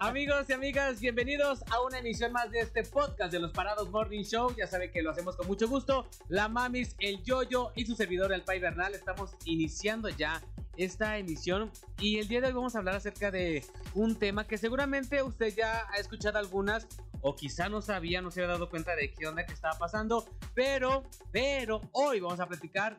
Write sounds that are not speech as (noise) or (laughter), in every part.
Amigos y amigas, bienvenidos a una emisión más de este podcast de los Parados Morning Show. Ya saben que lo hacemos con mucho gusto. La Mamis, el Yoyo y su servidor, el Pai Bernal, estamos iniciando ya esta emisión y el día de hoy vamos a hablar acerca de un tema que seguramente usted ya ha escuchado algunas o quizá no sabía, no se había dado cuenta de qué onda que estaba pasando, pero, pero hoy vamos a platicar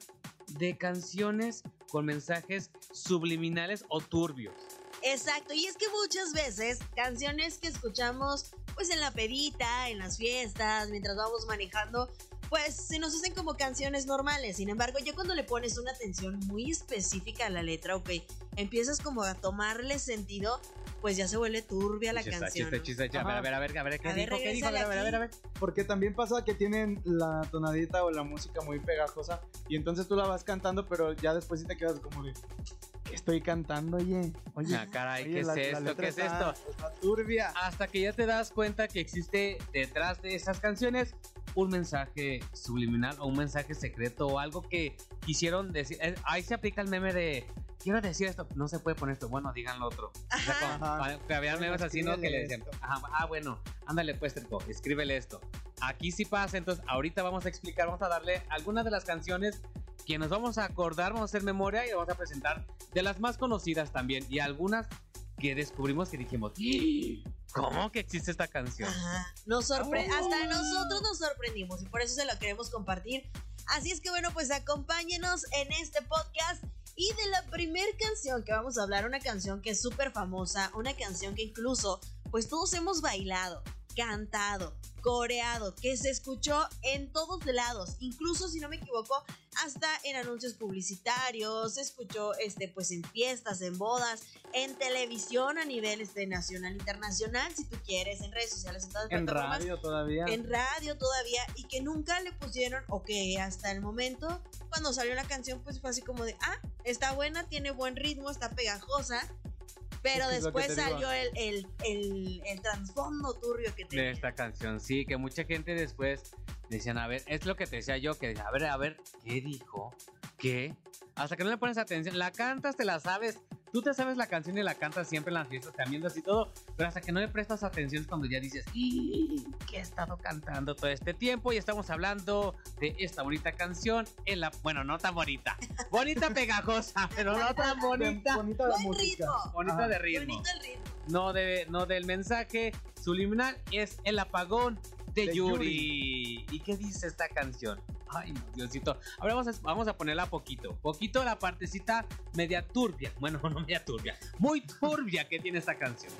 de canciones con mensajes subliminales o turbios. Exacto, y es que muchas veces canciones que escuchamos pues en la pedita, en las fiestas, mientras vamos manejando, pues se nos hacen como canciones normales. Sin embargo, ya cuando le pones una atención muy específica a la letra, ok, empiezas como a tomarle sentido, pues ya se vuelve turbia la Chista, canción. chista, chista, ya, a ver, a ver, a ver, a ver, ¿qué A ver, dijo? ¿Qué dijo? A ver, a ver, a ver, a ver. Porque también pasa que tienen la tonadita o la música muy pegajosa y entonces tú la vas cantando, pero ya después sí te quedas como de ¿qué estoy cantando, oye? Oye, Ah, caray, oye, ¿qué es la- la esto? ¿Qué es está- esto? Está turbia. Hasta que ya te das cuenta que existe detrás de esas canciones un mensaje subliminal o un mensaje secreto o algo que quisieron decir. Eh, Ahí se aplica el meme de quiero decir esto, no se puede poner esto, bueno, digan lo otro. O sea, como- Ajá. que había Bueno, memes así, ¿no? Que le decían, ajá, ah, bueno, ándale pues, Treco, escríbele esto. Aquí sí pasa, entonces ahorita vamos a explicar, vamos a darle algunas de las canciones que nos vamos a acordar, vamos a hacer memoria y vamos a presentar de las más conocidas también y algunas que descubrimos que dijimos, "¡Ah! ¿cómo que existe esta canción? Ajá, nos sorpre Oh. hasta nosotros nos sorprendimos y por eso se lo queremos compartir. Así es que bueno, pues acompáñenos en este podcast y de la primer canción que vamos a hablar, una canción que es súper famosa, una canción que incluso pues todos hemos bailado, cantado, coreado, que se escuchó en todos lados, incluso si no me equivoco, hasta en anuncios publicitarios, se escuchó este pues en fiestas, en bodas, en televisión a nivel este nacional, internacional, si tú quieres, en redes sociales, en todas las En radio todavía. en radio todavía y que nunca le pusieron o que hasta el momento cuando salió la canción pues fue así como de ah está buena tiene buen ritmo está pegajosa pero Es después salió el, el, el, el trasfondo turbio que de tenía esta canción. Sí, que mucha gente después decían, a ver, es lo que te decía yo, que a ver, a ver, ¿qué dijo? ¿Qué? Hasta que no le pones atención, la cantas, te la sabes. Tú te sabes la canción y la cantas siempre en las fiestas, cambiando así todo, pero hasta que no le prestas atención es cuando ya dices, "Ih, ¿qué he estado cantando todo este tiempo? Y estamos hablando de esta bonita canción, en la, bueno, no tan bonita, (laughs) bonita pegajosa, pero no tan bonita, Bonita la buen música. ritmo bonita Ajá. de ritmo bonito el ritmo no, de, no del mensaje subliminal, es el apagón de, De Yuri. ¿Y qué dice esta canción? Ay, Diosito. Ahora vamos a, vamos a ponerla poquito. Poquito la partecita media turbia. Bueno, (laughs) no media turbia. Muy turbia que tiene esta canción.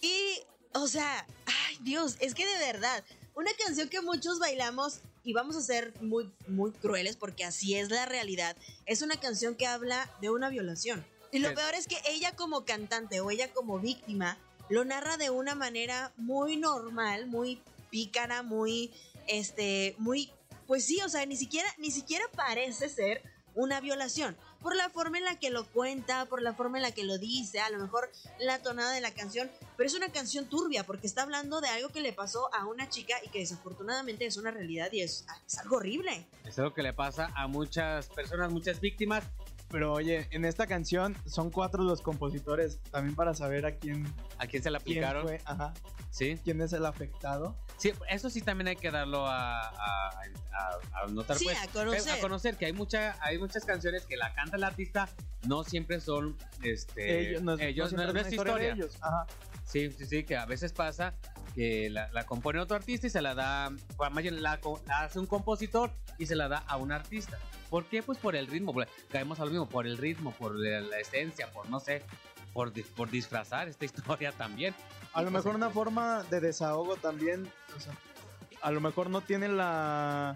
y o sea ay Dios es que de verdad una canción que muchos bailamos y vamos a ser muy muy crueles porque así es la realidad es una canción que habla de una violación y lo peor es que ella como cantante o ella como víctima lo narra de una manera muy normal, muy pícara, muy, este, muy, pues sí, o sea, ni siquiera, ni siquiera parece ser una violación. Por la forma en la que lo cuenta, por la forma en la que lo dice, a lo mejor la tonada de la canción, pero es una canción turbia porque está hablando de algo que le pasó a una chica y que desafortunadamente es una realidad y es, es algo horrible. Es algo que le pasa a muchas personas, muchas víctimas. Pero oye, en esta canción son cuatro los compositores, también para saber a quién, ¿A quién se la quién aplicaron? fue, ajá, Sí. quién es el afectado. Sí, eso sí también hay que darlo a, a, a- a notar. Sí, pues. a conocer. A conocer que hay, mucha, hay muchas canciones que la canta el artista, no siempre son este, ellos no, ellos, no, no es historia ellos. Ajá. Sí, sí, sí, que a veces pasa que la, la compone otro artista y se la da, más bien la, hace un compositor y se la da a un artista. ¿Por qué? Pues por el ritmo, caemos a lo mismo, por el ritmo, por la, la esencia, por no sé, por, por disfrazar esta (laughs) historia también. A lo mejor una forma de desahogo también, o sea, a lo mejor no tiene la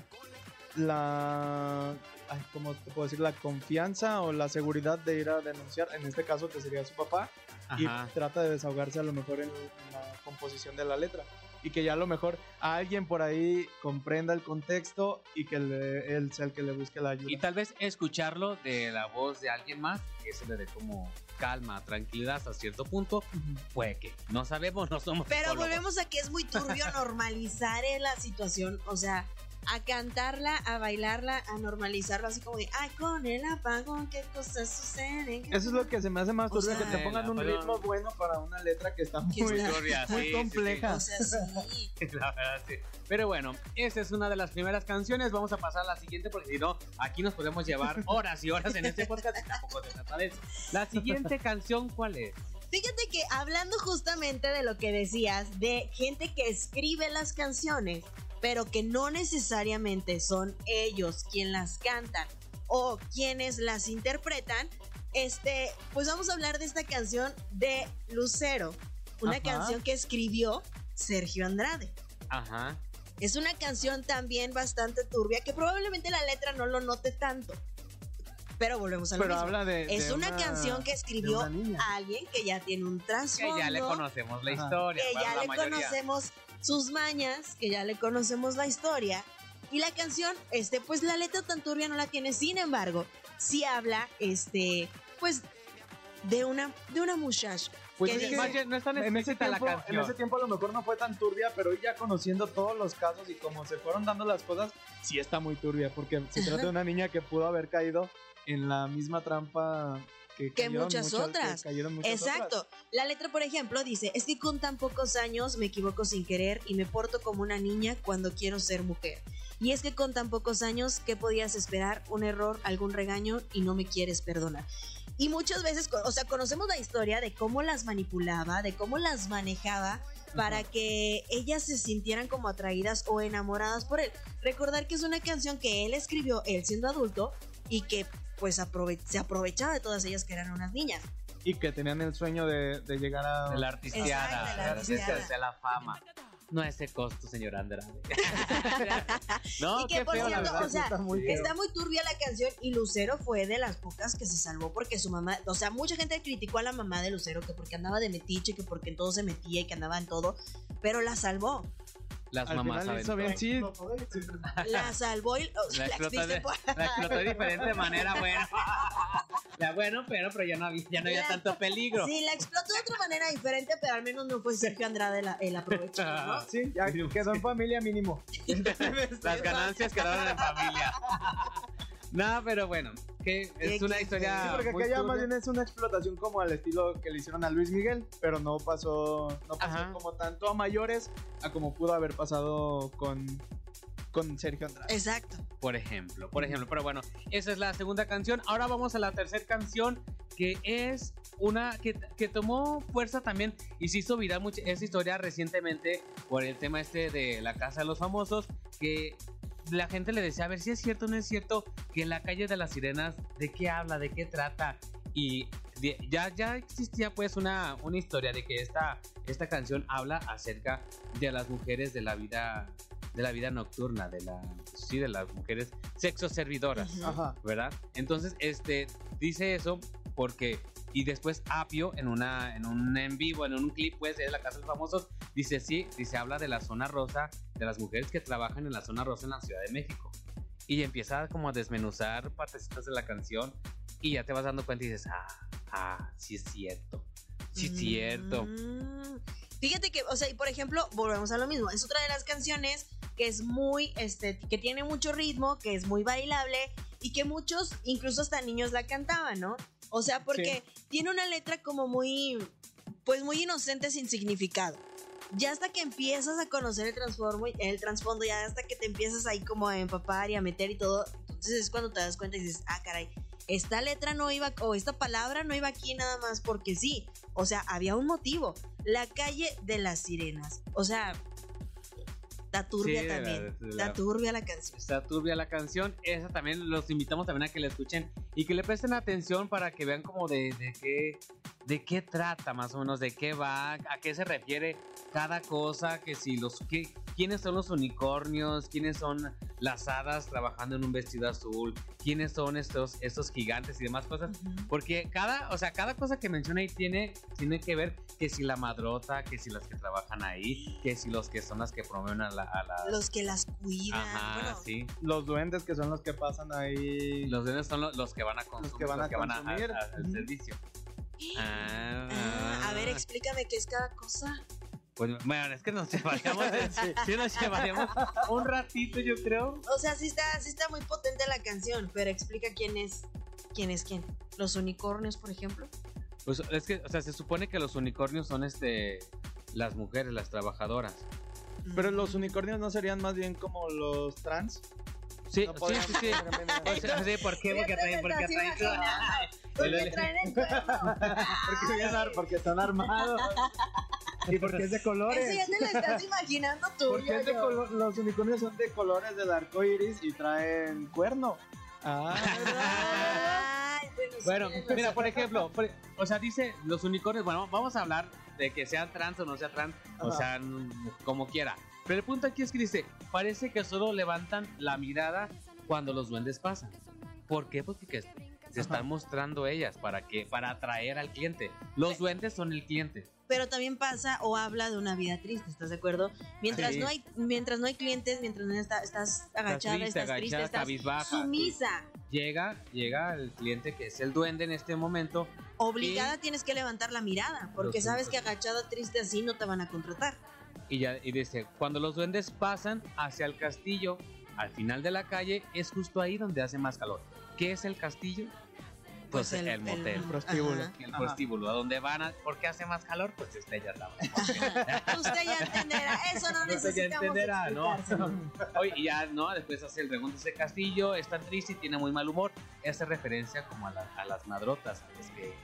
la ay, ¿cómo te puedo decir? la confianza o la seguridad de ir a denunciar, en este caso que sería su papá, Ajá. y trata de desahogarse a lo mejor en, en la composición de la letra. Y que ya a lo mejor a alguien por ahí comprenda el contexto y que le- él sea el que le busque la ayuda. Y tal vez escucharlo de la voz de alguien más, eso le dé como calma, tranquilidad hasta cierto punto, puede que. No sabemos, no somos Pero psicólogos. volvemos a que es muy turbio normalizar la situación. O sea, a cantarla, a bailarla, a normalizarlo, así como de, ay, con el apagón, qué cosas suceden. Eso es lo que se me hace más O turbio, sea, que te pongan un ritmo bueno para una letra que está muy, Que está- Turbia, muy sí, sí, compleja. O sea, sí. sí. (laughs) La verdad, sí. Pero bueno, esta es una de las primeras canciones. Vamos a pasar a la siguiente porque si no, aquí nos podemos llevar (laughs) horas y horas en este podcast y tampoco se trata de eso. La siguiente canción, ¿cuál es? Fíjate que hablando justamente de lo que decías, de gente que escribe las canciones, pero que no necesariamente son ellos quien las cantan o quienes las interpretan, este, pues vamos a hablar de esta canción de Lucero, una Ajá. canción que escribió Sergio Andrade. Ajá. Es una canción también bastante turbia que probablemente la letra no lo note tanto. Pero volvemos a lo Pero mismo. habla de. es de una, canción que escribió alguien que ya tiene un Que trasfondo. ya le conocemos la Ajá. historia. que ya le mayoría. conocemos sus mañas, que ya le conocemos la historia. Y la canción, este, pues la letra tan turbia no la tiene. Sin embargo, sí habla, este, pues, de una, de una muchacha. Pues que es dice- no es tan En ese, la tiempo, en ese tiempo a lo mejor no fue tan turbia, pero ya conociendo todos los casos y cómo se fueron dando las cosas, sí está muy turbia, porque se trata de una niña que pudo haber caído en la misma trampa que, muchas muchas- otras. que cayeron muchas Exacto. otras. La letra, por ejemplo, dice, es que con tan pocos años me equivoco sin querer y me porto como una niña cuando quiero ser mujer. Y es que con tan pocos años, ¿qué podías esperar? Un error, algún regaño y no me quieres perdonar. Y muchas veces, o sea, conocemos la historia de cómo las manipulaba, de cómo las manejaba para que ellas se sintieran como atraídas o enamoradas por él. Recordar que es una canción que él escribió, él siendo adulto, y que pues aprove- se aprovechaba de todas ellas que eran unas niñas. Y que tenían el sueño de, de llegar a... De la artisteada. Exacto, de la de la de fama. No a ese costo, señor Andrade. (laughs) no, Y que, por feo, cierto, verdad. o sea, está muy. Está muy turbia la canción y Lucero fue de las pocas que se salvó porque su mamá, o sea, mucha gente criticó a la mamá de Lucero que porque andaba de metiche, que porque en todo se metía y que andaba en todo, pero la salvó. Las Al mamás final saben hizo bien, sí. La salvó y o sea, La explotó, dice, de, pues, la explotó de diferente manera, bueno. Ya, bueno, pero, pero ya no había, ya no había La- tanto peligro. Sí, la explotó de otra manera diferente, pero al menos no fue Sergio Andrade la- el aprovechado, ¿no? Sí, ya quedó en familia mínimo. (laughs) Las ganancias quedaron en familia. No, pero bueno, que es una historia. Sí, porque muy acá ya más bien es una explotación como al estilo que le hicieron a Luis Miguel, pero no pasó, no pasó Ajá. como tanto a mayores a como pudo haber pasado con, con Sergio Andrade. Exacto. Por ejemplo, por ejemplo, pero bueno, esa es la segunda canción. Ahora vamos a la tercera canción, que es una que, que tomó fuerza también y se hizo viral mucho esa historia recientemente por el tema este de la casa de los famosos, que la gente le decía, a ver si es cierto o no es cierto que la calle de las sirenas, ¿de qué habla? ¿De qué trata? Y de- ya, ya existía pues una, una historia de que esta, esta canción habla acerca de las mujeres de la vida de la vida nocturna, de la sí, de las mujeres sexo servidoras. Ajá. ¿verdad? Entonces, este dice eso porque y después Apio en una en un en vivo, en un clip pues de la casa de los famosos, dice sí, dice habla de la zona rosa, de las mujeres que trabajan en la zona rosa en la Ciudad de México. Y empieza como a desmenuzar partecitas de la canción y ya te vas dando cuenta y dices, ah, ah, sí es cierto. Sí es cierto. Mm. Fíjate que, o sea, y por ejemplo, volvemos a lo mismo. Es otra de las canciones que es muy, este, que tiene mucho ritmo, que es muy bailable y que muchos, incluso hasta niños la cantaban, ¿no? O sea, porque tiene una letra como muy, pues muy inocente sin significado. Ya hasta que empiezas a conocer el el trasfondo, ya hasta que te empiezas ahí como a empapar y a meter y todo, entonces es cuando te das cuenta y dices, ah, caray, esta letra no iba, o esta palabra no iba aquí nada más porque sí. O sea, había un motivo. La calle de las sirenas. O sea, está turbia Sí, de la- también. de Está la- turbia la canción. Está turbia la canción. Esa también los invitamos también a que la escuchen y que le presten atención para que vean como de, de qué de qué trata más o menos, de qué va, a qué se refiere cada cosa, que si los que quiénes son los unicornios, quiénes son las hadas trabajando en un vestido azul, quiénes son estos estos gigantes y demás cosas. Ujú. Porque cada, o sea, cada cosa que menciona ahí tiene, tiene que ver que si la madrota, que si las que trabajan ahí, que si los que son las que promueven a la, a la- Los que las cuidan. Ajá, bueno, sí. Los duendes que son los que pasan ahí. Los duendes son lo- los, que van a consumir, que van a consumir. Ujú. servicio. Ah, ah, a ver, explícame qué es cada cosa. Pues, bueno, es que nos (laughs) llevaríamos, sí. nos llevaríamos un ratito, yo creo. O sea, sí está, sí está muy potente la canción, pero explica quién es, quién es quién. Los unicornios, por ejemplo. Pues es que, o sea, se supone que los unicornios son este las mujeres, las trabajadoras. Pero los unicornios no serían más bien como los trans. Sí, sí, sí, sí. sí, ¿por qué? Porque traen, porque traen, porque traen el (laughs) porque, porque están armados. Y porque es de colores. Eso ya te lo estás imaginando tú. Porque es de los unicornios son de colores del arco iris y traen cuerno. Ah. (laughs) bueno, mira, por ejemplo, o sea, dice los unicornios, bueno, vamos a hablar de que sean trans o no sea trans, o sea, como quiera. Pero el punto aquí es que dice, parece que solo levantan la mirada cuando los duendes pasan. ¿Por qué? Pues porque se están mostrando ellas para que para atraer al cliente. Los duendes son el cliente. Pero también pasa o habla de una vida triste, ¿estás de acuerdo? Mientras no hay mientras no hay clientes, mientras no estás agachada, estás triste, estás, sumisa. Llega llega el cliente que es el duende en este momento. Obligada tienes que levantar la mirada, porque sabes que agachada triste así no te van a contratar. Y ya y dice, cuando los duendes pasan hacia el castillo, al final de la calle, es justo ahí donde hace más calor. ¿Qué es el castillo? Pues, pues el, motel. El prostíbulo. El prostíbulo. ¿A dónde van? A, ¿Por qué hace más calor? Pues usted ya sabe. (laughs) usted ya entenderá. Eso no necesitamos Usted ya entenderá, ¿no? Oye, y ya, ¿no? Después hace el regunto de ese castillo. Está triste y tiene muy mal humor. Hace referencia como a, a las madrotas. A los que,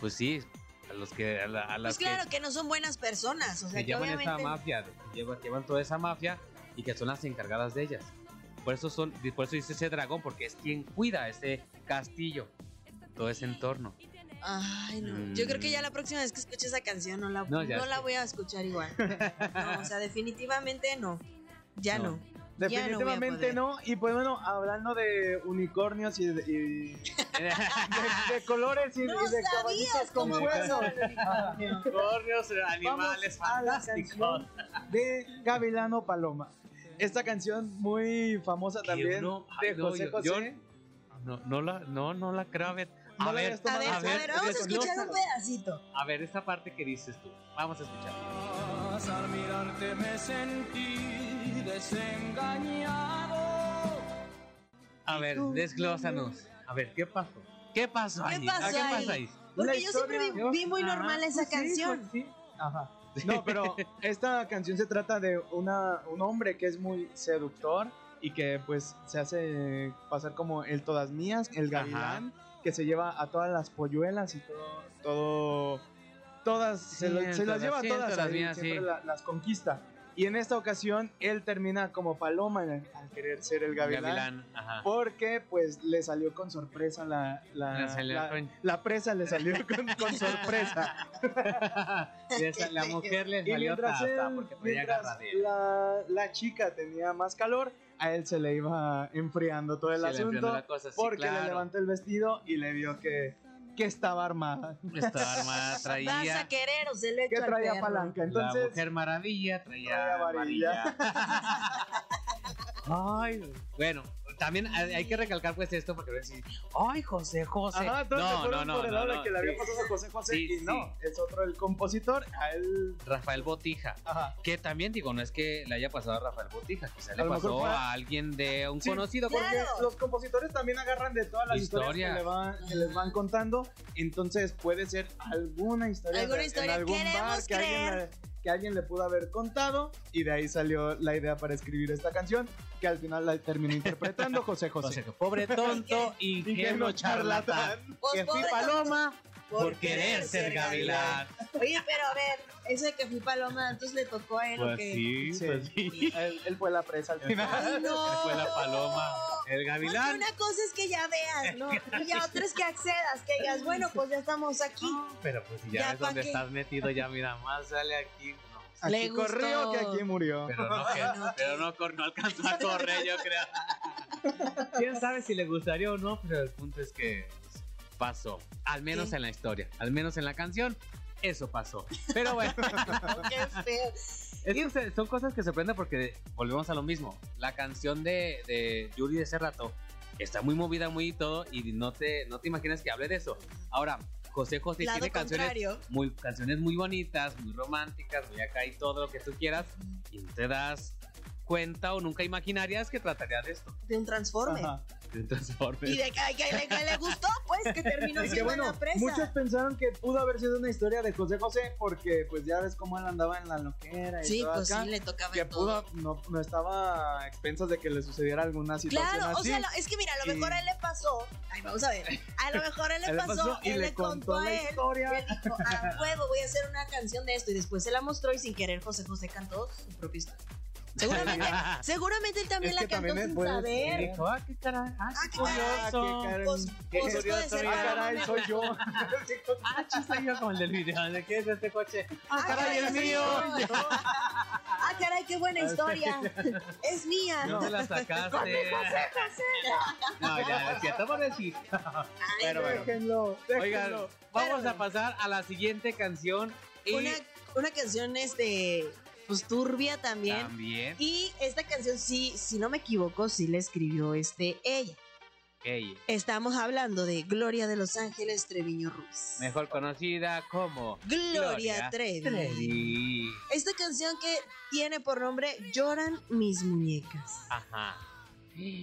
pues sí, a los que a, las pues claro que, no son buenas personas o sea que, llevan obviamente... esa mafia llevan, llevan, toda esa mafia y que son las encargadas de ellas por eso son por eso dice ese dragón porque es quien cuida ese castillo todo ese entorno Ay, no. Yo creo que ya la próxima vez que escuche esa canción no la, no, la voy a escuchar igual. No, o sea, definitivamente no. Ya no. Definitivamente no, Y pues bueno, hablando de unicornios y de, de, colores y, de caballitos con huesos. unicornios, animales fantásticos. de Gavilano Paloma. Esta canción muy famosa también de José José. no, no, la, no, no la creo. A ver, a, ver, a, ver, a ver, vamos a escuchar un pedacito. A ver, esta parte que dices tú. Vamos a escuchar. Al mirarte me sentí desengañado. A ver, desglósanos. A ver, ¿qué pasó? ¿Qué pasó ahí? ¿Qué pasó, ¿Qué ahí? ahí? Porque yo siempre vi, muy normal esa pues canción. Pues sí. Ajá. (laughs) No, pero esta canción se trata de una, un hombre que es muy seductor y que pues se hace pasar como el todas mías, el gavilán, que se lleva a todas las polluelas y todo, todo todas, se, las lleva a todas, siempre las conquista. Y en esta ocasión él termina como paloma al querer ser el gavilán. porque pues le salió con sorpresa la, la, presa, le salió con, (laughs) sorpresa. la mujer le salió porque la, la chica tenía más calor, a él se le iba enfriando todo el asunto. porque le levantó el vestido y le vio que que estaba armada. Estaba armada, (laughs) traía. Vas a querer o se le Que traía palanca. Entonces, la mujer maravilla traía, varilla. (laughs) Ay, bueno, también hay que recalcar pues esto porque voy a decir, ay, José José. no, no, no, no, no, que le había pasado a José José y no, es otro el compositor, a él. Rafael Botija, Ajá. que también digo, no es que le haya pasado a Rafael Botija, quizá le pasó a alguien de un conocido porque los compositores también agarran de todas las historias que, le van, que, les van contando, entonces puede ser alguna historia, ¿Alguna historia en algún bar que alguien que alguien le pudo haber contado y de ahí salió la idea para escribir esta canción que al final la terminó interpretando José José. pobre tonto, (laughs) ingenuo charlatán, pues que fui paloma por querer ser gavilán. Oye, pero a ver, ese de que fui paloma, entonces le tocó a él pues que... Sí, sí, pues sí. Él, fue la presa al final. no. (laughs) Él fue la paloma. El gavilán. una cosa es que ya veas, ¿no? Y ya otra es que accedas, que digas, bueno, pues ya estamos aquí. Pero pues si ya, ves dónde estás metido, ya mira, más sale aquí. Aquí Le corrió que aquí murió. Pero no, que, pero no, no alcanzó a correr, yo creo. (laughs) (laughs) Quién sabe si le gustaría o no, pero el punto es que pasó. Al menos en la historia, al menos en la canción, eso pasó. Pero bueno. (laughs) Qué feo. Es que son cosas que se prenden porque volvemos a lo mismo. La canción de, de Yuri de ese rato está muy movida, muy todo, y no te, no te imaginas que hable de eso. Ahora, José José Lado tiene canciones muy, canciones muy bonitas, muy románticas, muy acá y todo lo que tú quieras, y no te das cuenta o nunca imaginarías que trataría de esto, De un transforme. Ajá. De Transformers. Y de que, que le, que le gustó, pues, que terminó que siendo bueno, la presa. muchos pensaron que pudo haber sido una historia de José José porque pues ya ves cómo él andaba en la loquera y Sí, todo pues acá, sí, le tocaba que en todo. pudo, no, no estaba a expensas de que le sucediera alguna situación Claro, o así. sea, lo- es que mira, a lo Y- mejor a él le pasó. Ay, vamos a ver. A lo mejor a él le (laughs) pasó, pasó y él le contó contó a la él. historia. Y él dijo, a huevo, voy a hacer una canción de esto. Y después se la mostró y sin querer José José cantó su propia historia. Seguramente, (laughs) seguramente él también Es la que cantó también sin puede saber. ah, qué caray, ah, Ah, qué caray. Ah, curioso. qué caray. Pues, Qué pues, puede curioso. Ah, caray, soy yo. (laughs) Ah, chiste yo como el del video, ¿de qué es este coche? Ah, Ah, caray, es mío. (laughs) Ah, caray, qué buena historia. Es mía. ¿Dónde la sacaste? No, ya, es cierto. Pero bueno. Déjenlo, Oigan, déjenlo. vamos a pasar a la siguiente canción. Y Una, una canción este, pues turbia también. también, Y esta canción sí, si no me equivoco, sí la escribió este ella. ella, Estamos hablando de Gloria de Los Ángeles Treviño Ruiz. mejor conocida como Gloria, Trevi. Trevi. Esta canción que tiene por nombre Lloran mis muñecas. Ajá.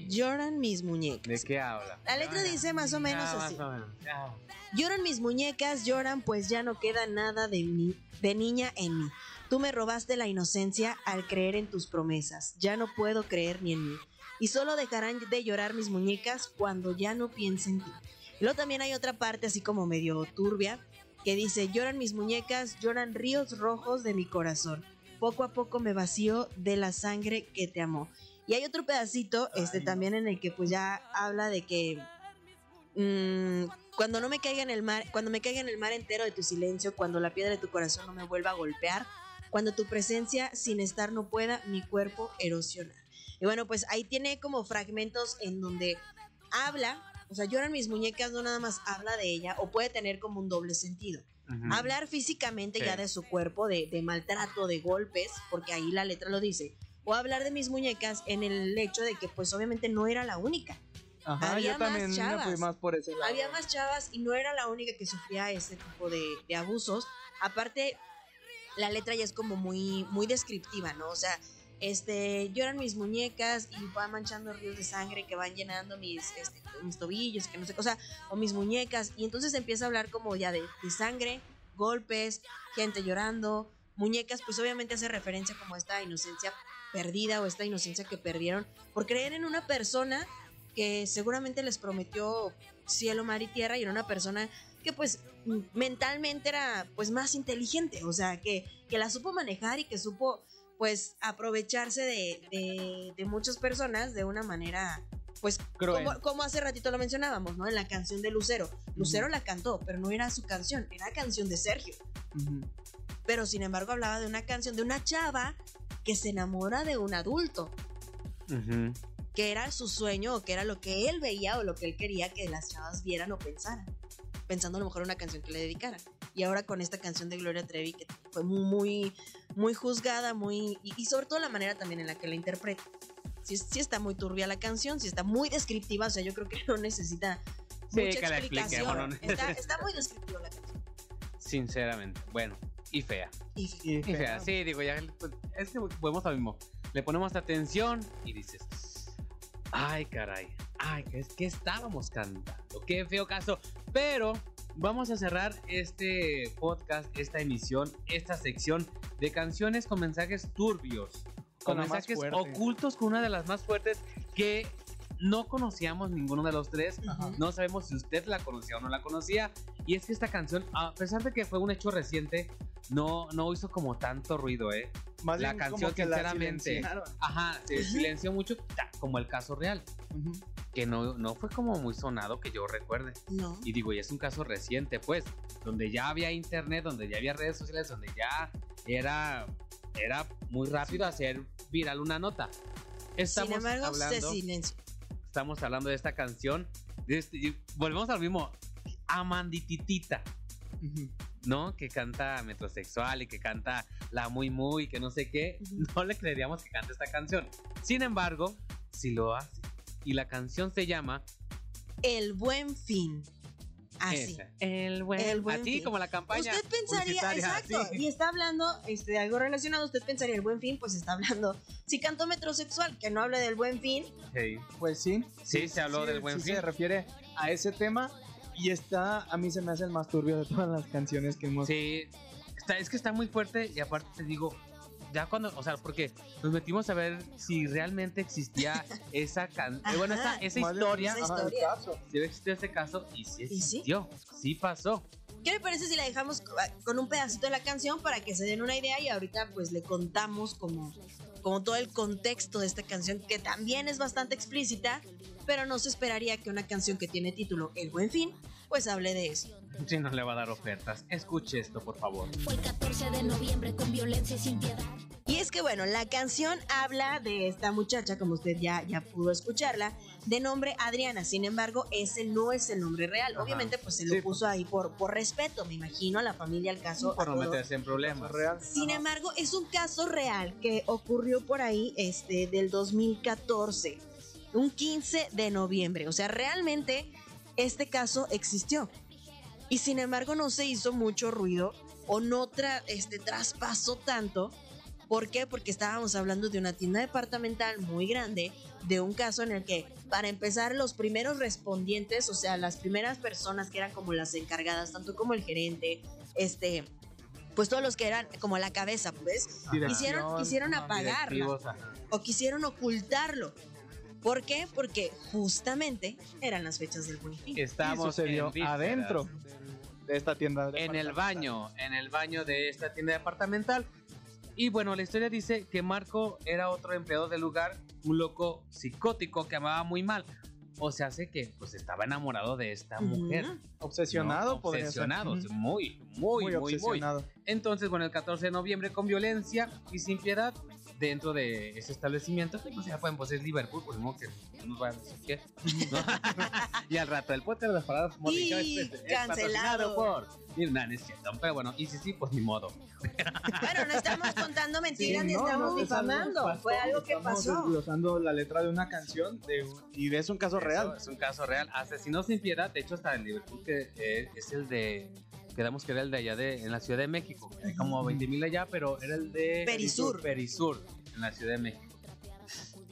Lloran mis ¿De muñecas. qué habla? La letra dice más o menos así. más o menos, ya. Lloran mis muñecas, lloran pues ya no queda nada de, de niña en mí. Tú me robaste la inocencia al creer en tus promesas. Ya no puedo creer ni en mí. Y solo dejarán de llorar mis muñecas cuando ya no piense en ti. Luego también hay otra parte así como medio turbia que dice, lloran mis muñecas, lloran ríos rojos de mi corazón. Poco a poco me vacío de la sangre que te amó. Y hay otro pedacito, este Ay, no. también en el que pues ya habla de que mm, cuando no me caiga en el mar, cuando me caiga en el mar entero de tu silencio, cuando la piedra de tu corazón no me vuelva a golpear, cuando tu presencia sin estar no pueda mi cuerpo erosionar. Y bueno, pues ahí tiene como fragmentos en donde habla, o sea, lloran mis muñecas, no nada más habla de ella, o puede tener como un doble sentido. Hablar físicamente Sí. ya de su cuerpo, de, de maltrato, de golpes, porque ahí la letra lo dice. O hablar de mis muñecas en el hecho de que pues obviamente no era la única. Ajá, había yo más me chavas. fui más por ese lado. Había más chavas y no era la única que sufría este tipo de, de abusos. Aparte, la letra ya es como muy, muy descriptiva, ¿no? O sea, este, lloran mis muñecas y van manchando ríos de sangre que van llenando mis, este, mis tobillos, que no sé, o sea, o mis muñecas. Y entonces empieza a hablar como ya de, de sangre, golpes, gente llorando, muñecas, pues obviamente hace referencia como a esta inocencia perdida o esta inocencia que perdieron por creer en una persona que seguramente les prometió cielo, mar y tierra y era una persona que pues mentalmente era pues más inteligente, o sea, que, que la supo manejar y que supo pues aprovecharse de, de, de muchas personas de una manera pues como, como hace ratito lo mencionábamos, ¿no? En la canción de Lucero. Lucero la cantó, pero no era su canción, era canción de Sergio. Pero sin embargo hablaba de una canción de una chava que se enamora de un adulto que era su sueño o que era lo que él veía o lo que él quería que las chavas vieran o pensaran. Pensando a lo mejor en una canción que le dedicaran. Y ahora con esta canción de Gloria Trevi que fue muy, muy juzgada, muy. Y, y sobre todo la manera también en la que la interpreta. Sí, sí está muy turbia la canción, sí está muy descriptiva, o sea, yo creo que (laughs) no necesita Sí, mucha que la explicación. expliquemos, ¿no? está, está muy descriptiva la canción. Sinceramente. Bueno, y fea. Y Y Y fea. Sí, digo, ya pues, es que podemos lo mismo. Le ponemos atención y dices, ay, caray, ay, ¿qué, qué estábamos cantando? Qué feo caso. Pero vamos a cerrar este podcast, esta emisión, esta sección de canciones con mensajes turbios. Con la mensajes ocultos, con una de las más fuertes que no conocíamos ninguno de los tres. Ajá. No sabemos si usted la conocía o no la conocía. Y es que esta canción, a pesar de que fue un hecho reciente, no, no hizo como tanto ruido, ¿eh? Más La canción, que la sinceramente. silenciaron. Ajá, se silenció mucho, como el caso real, Ujú. Que no, no fue como muy sonado que yo recuerde. No. Y digo, y es un caso reciente, pues, donde ya había internet, donde ya había redes sociales, donde ya era, era muy rápido hacer viral una nota. Estamos Sin embargo, hablando, se estamos hablando de esta canción. de este- y volvemos al mismo. Amandititita. ¿no? Que canta metrosexual y que canta la muy muy que no sé qué, (laughs) no le creeríamos que cante esta canción. Sin embargo, sí lo hace. Y la canción se llama El Buen Fin. Así. esa, El Buen, El Buen así Fin. como la campaña. Usted pensaría, exacto, sí. y está hablando este, de algo relacionado, usted pensaría el buen fin, pues está hablando, si cantó metrosexual, que no hable del buen fin, Sí. Pues sí. Sí, se habló del buen sí fin. se refiere a ese tema y está, a mí se me hace el más turbio de todas las canciones que hemos... Sí, está, es que está muy fuerte y aparte te digo, ya cuando, o sea, porque nos metimos a ver si realmente existía (laughs) esa can eh, bueno, esa, Ajá. esa historia, esa Ajá, historia. caso. si existió ese caso y sí ¿Y sí? existió, sí pasó. ¿Qué le parece si la dejamos co- con un pedacito de la canción para que se den una idea y ahorita pues le contamos como, como todo el contexto de esta canción que también es bastante explícita, pero no se esperaría que una canción que tiene título El Buen Fin pues hable de eso. Si no le va a dar ofertas, escuche esto, por favor. Fue el 14 de noviembre con violencia y sin piedad. Y es que bueno, la canción habla de esta muchacha, como usted ya, ya pudo escucharla, de nombre Adriana. Sin embargo, ese no es el nombre real. Ajá. Obviamente, pues se lo Sí, puso ahí por, por respeto, me imagino, a la familia, al caso. Por no meterse en problemas. Real. Sin Ajá. embargo, es un caso real que ocurrió por ahí este, del 2014, un 15 de noviembre. O sea, realmente este caso existió. Y sin embargo no se hizo mucho ruido o no tra- este, traspasó tanto. ¿Por qué? Porque estábamos hablando de una tienda departamental muy grande, de un caso en el que, para empezar, los primeros respondientes, o sea, las primeras personas que eran como las encargadas, tanto como el gerente, este, pues todos los que eran como la cabeza, pues, quisieron, quisieron apagarla o quisieron ocultarlo. ¿Por qué? Porque justamente eran las fechas del buen fin. Estamos en adentro de esta tienda. en el baño, en el baño de esta tienda departamental. Y bueno, la historia dice que Marco era otro empleado del lugar, un loco psicótico que amaba muy mal. O sea, hace que pues estaba enamorado de esta mujer. Obsesionado, ¿no? podría ser. Obsesionado, muy, muy, muy, muy, obsesionado. Entonces, bueno, el 14 de noviembre con violencia y sin piedad dentro de ese establecimiento, que pues ya pueden, pues es Liverpool, pues no que no nos van a decir qué. ¿no? (laughs) y al rato el podcast de las paradas Show es- es cancelado. por es cierto, pero bueno, y si sí, pues ni modo. Bueno, no estamos contando (laughs) mentiras Sí, ni no, estamos no, es algo que difamando. pasó, Fue algo que estamos pasó. desglosando la letra de una canción de un- y es un caso Eso real. Es un caso real. Asesino sin piedad, de hecho, hasta el Liverpool, que eh, es el de. Quedamos que era el de allá de, en la Ciudad de México. Hay como 20 mil allá, pero era el de. Perisur. Perisur, en la Ciudad de México.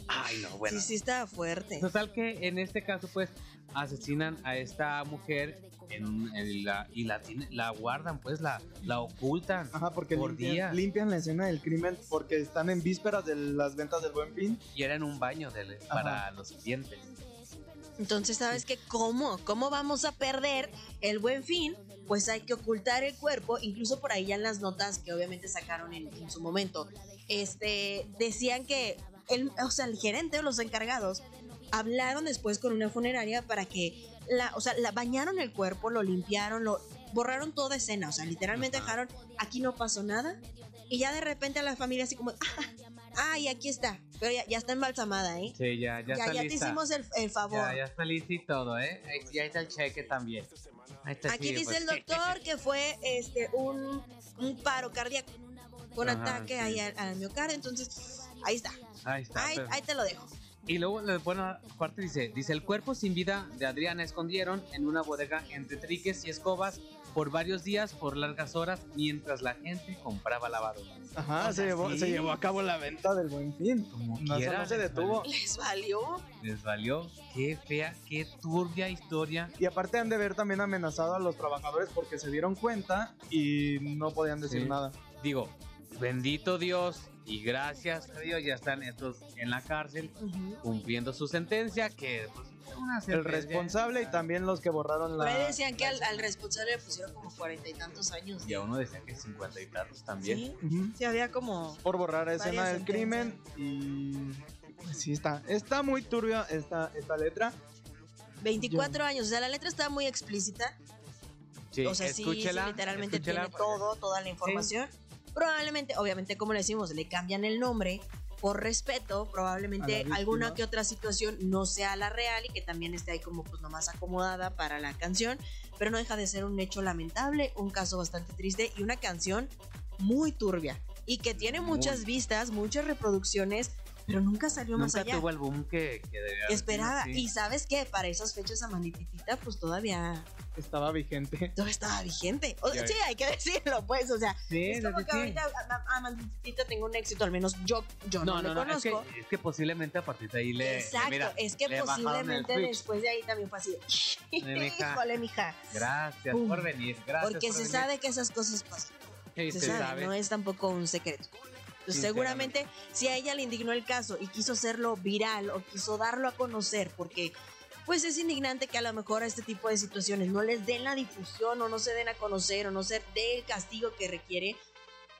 Ay, no, bueno. Sí, sí, estaba fuerte. Total que en este caso, pues, asesinan a esta mujer en, en la, y la, tiene- la guardan, pues, la, la ocultan. Ajá, porque Por limpian, día. limpian la escena del crimen porque están en vísperas de las ventas del Buen Fin. Y era en un baño de- para los clientes. Entonces, ¿sabes qué? ¿Cómo? ¿Cómo vamos a perder el buen fin? Pues hay que ocultar el cuerpo, incluso por ahí ya en las notas que obviamente sacaron en, en su momento, este, decían que, el, o sea, el gerente o los encargados hablaron después con una funeraria para que, la, o sea, la bañaron el cuerpo, lo limpiaron, lo borraron toda escena, o sea, literalmente Ajá. dejaron, aquí no pasó nada, y ya de repente a la familia así como, ah, ah, y aquí está, pero ya, ya está embalsamada, ¿eh? Sí, ya, ya, Ya, está ya te lista. hicimos el, el favor. Ya, ya está listo y todo, ¿eh? Ahí, y ahí está el cheque también. Aquí sí, dice pues. el doctor que fue este un, un paro cardíaco, un Ajá, ataque sí. ahí al, al miocardio, entonces ahí está, Ahí está. ahí, ahí te lo dejo. Y luego la buena parte dice, dice, el cuerpo sin vida de Adriana escondieron en una bodega entre triques y escobas por varios días, por largas horas, mientras la gente compraba lavadoras. Ajá, O se, llevó, sí. se llevó a cabo la venta del Buen Fin. Como No, quiera, no se detuvo. Les valió. Les valió. Qué fea, qué turbia historia. Y aparte han de ver también amenazado a los trabajadores porque se dieron cuenta y no podían decir Sí. nada. Digo, bendito Dios y gracias a Dios ya están estos en la cárcel cumpliendo su sentencia, que pues, El responsable y también los que borraron la... decían que al, al responsable le pusieron como cuarenta y tantos años. Y a uno decía que 50 y tantos también. Sí, había como... Por borrar escena Varias del crimen y... pues sí, está, está muy turbia esta, esta letra. 24 años, o sea, la letra está muy explícita. Sí, o sea, sí, sí, escúchela, literalmente escúchela, tiene todo, toda la información. Probablemente, obviamente, como le decimos, le cambian el nombre por respeto. Probablemente A alguna que otra situación no sea la real y que también esté ahí como pues nomás acomodada para la canción. Pero no deja de ser un hecho lamentable, un caso bastante triste y una canción muy turbia. Y que tiene Muy. muchas vistas, muchas reproducciones pero nunca salió más allá. tuvo el boom que, que debía haber Esperaba, sí. y sabes qué, para esas fechas Amandititita, pues todavía, Estaba vigente. (laughs) todavía estaba vigente. O, sí, hay que decirlo, pues, o sea, Sí, es como sí, que sí. ahorita a- tengo un éxito, al menos yo, yo no, No, no, lo no, es que, conozco. es que posiblemente a partir de ahí le. Exacto, mira, es que posiblemente después de ahí también fue así. (laughs) Híjole, mija. Gracias Pum. por venir, gracias. Porque por se venir. sabe que esas cosas pasan. Se se sabe, sabe. no es tampoco un secreto. Entonces, seguramente si a ella le indignó el caso y quiso hacerlo viral o quiso darlo a conocer porque pues es indignante que a lo mejor a este tipo de situaciones no les den la difusión o no se den a conocer o no se dé el castigo que requiere,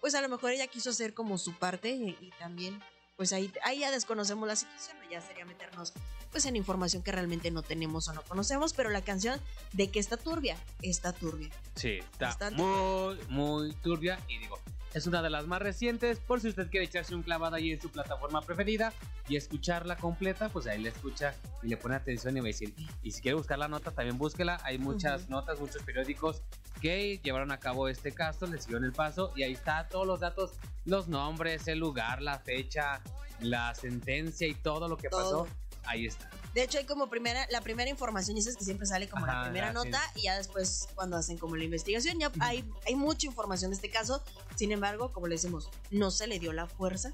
pues a lo mejor ella quiso hacer como su parte y, y también pues ahí, ahí ya desconocemos la situación, ya sería meternos pues en información que realmente no tenemos o no conocemos, pero la canción de que está turbia, está turbia. Sí, está Bastante. muy, muy turbia. Y digo, es una de las más recientes. Por si usted quiere echarse un clavado ahí en su plataforma preferida y escucharla completa, pues ahí la escucha y le pone atención y va a decir. Y si quiere buscar la nota, también búsquela. Hay muchas notas, muchos periódicos que llevaron a cabo este caso, le siguieron el paso y ahí está todos los datos, los nombres, el lugar, la fecha, la sentencia y todo lo que Todo. pasó. Ahí está. De hecho, hay como primera, la primera información, y esa es que siempre sale como la primera nota, y ya después, cuando hacen como la investigación, ya hay, hay mucha información de este caso. Sin embargo, como le decimos, no se le dio la fuerza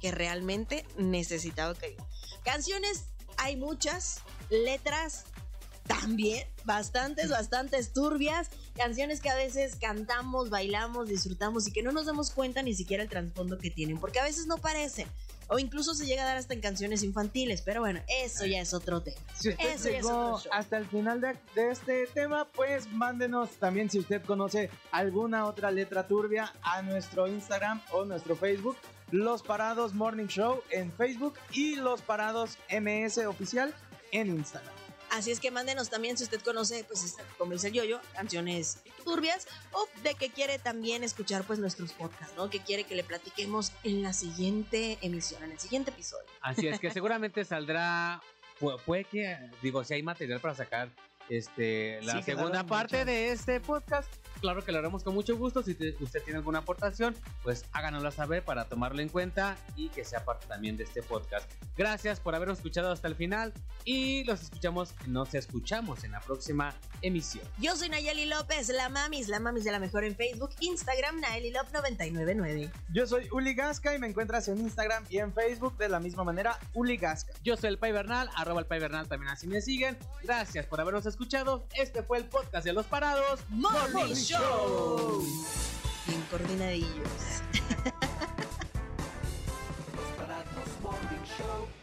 que realmente necesitaba que. Canciones, hay muchas, letras también, bastantes, bastantes turbias, canciones que a veces cantamos, bailamos, disfrutamos y que no nos damos cuenta ni siquiera el trasfondo que tienen, porque a veces no parecen. O incluso se llega a dar hasta en canciones infantiles, pero bueno, eso ya es otro tema. Si usted Eso llegó hasta el final de, de este tema, pues mándenos también si usted conoce alguna otra letra turbia a nuestro Instagram o nuestro Facebook. Los Parados Morning Show en Facebook y Los Parados MS Oficial en Instagram. Así es que mándenos también si usted conoce, pues, como dice el yoyo, canciones turbias o de que quiere también escuchar, pues, nuestros podcasts, ¿no? Que quiere que le platiquemos en la siguiente emisión, en el siguiente episodio. Así es que seguramente saldrá, pu- puede que, digo, si hay material para sacar este la Sí, segunda parte de este podcast. Claro que lo haremos con mucho gusto. Si te- usted tiene alguna aportación, pues háganosla saber para tomarlo en cuenta y que sea parte también de este podcast. Gracias por habernos escuchado hasta el final y los escuchamos, nos escuchamos en la próxima emisión. Yo soy Nayeli López, la mamis, la mamis de la mejor en Facebook, Instagram, Nayeli Lop 999. Yo soy Uli Gasca y me encuentras en Instagram y en Facebook de la misma manera, Uli Gasca. Yo soy el Pai Bernal, arroba el Pai Bernal, también así me siguen. Gracias por habernos escuchado. Este fue el podcast de los parados. Morning Show. Bien coordinadillos. Los Morning Show.